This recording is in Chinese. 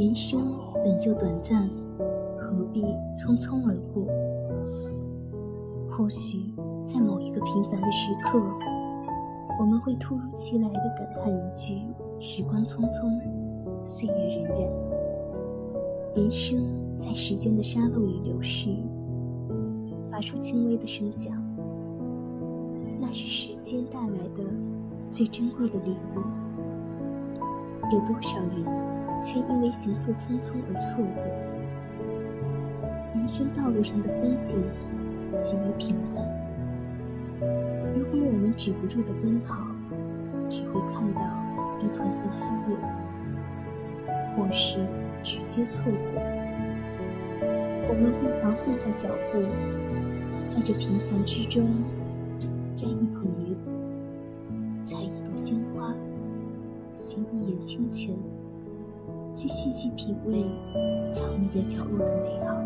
人生本就短暂，何必匆匆而过？或许在某一个平凡的时刻，我们会突如其来的感叹一句：“时光匆匆，岁月荏苒。”人生在时间的沙漏里流逝，发出轻微的声响，那是时间带来的最珍贵的礼物。有多少人？却因为行色匆匆而错过。人生道路上的风景极为平淡。如果我们止不住的奔跑，只会看到一团团虚影，或是直接错过。我们不妨放下脚步，在这平凡之中，摘一捧野果，采一朵鲜花，寻一眼清泉。去细细品味藏匿在角落的美好。